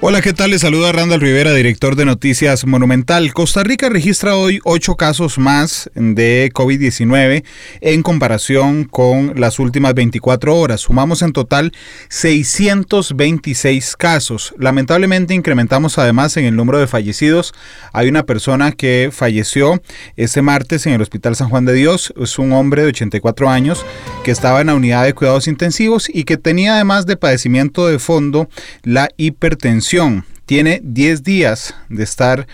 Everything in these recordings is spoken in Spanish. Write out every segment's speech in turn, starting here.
Hola, ¿qué tal? Les saluda Randall Rivera, director de Noticias Monumental. Costa Rica registra hoy ocho casos más de COVID-19 en comparación con las últimas 24 horas. Sumamos en total 626 casos. Lamentablemente incrementamos además en el número de fallecidos. Hay una persona que falleció este martes en el Hospital San Juan de Dios. Es un hombre de 84 años que estaba en la unidad de cuidados intensivos y que tenía además de padecimiento de fondo la hipertensión. Tiene 10 días de estar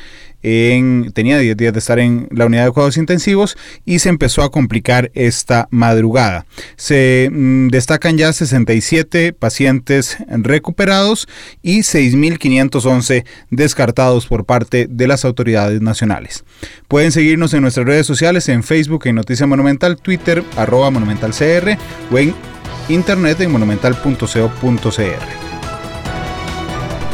en, tenía 10 días de estar en la unidad de cuidados intensivos y se empezó a complicar esta madrugada. Se mm, destacan ya 67 pacientes recuperados y 6.511 descartados por parte de las autoridades nacionales. Pueden seguirnos en nuestras redes sociales, en Facebook, en Noticia Monumental, Twitter, arroba monumentalcr o en internet en monumental.co.cr.